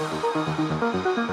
Música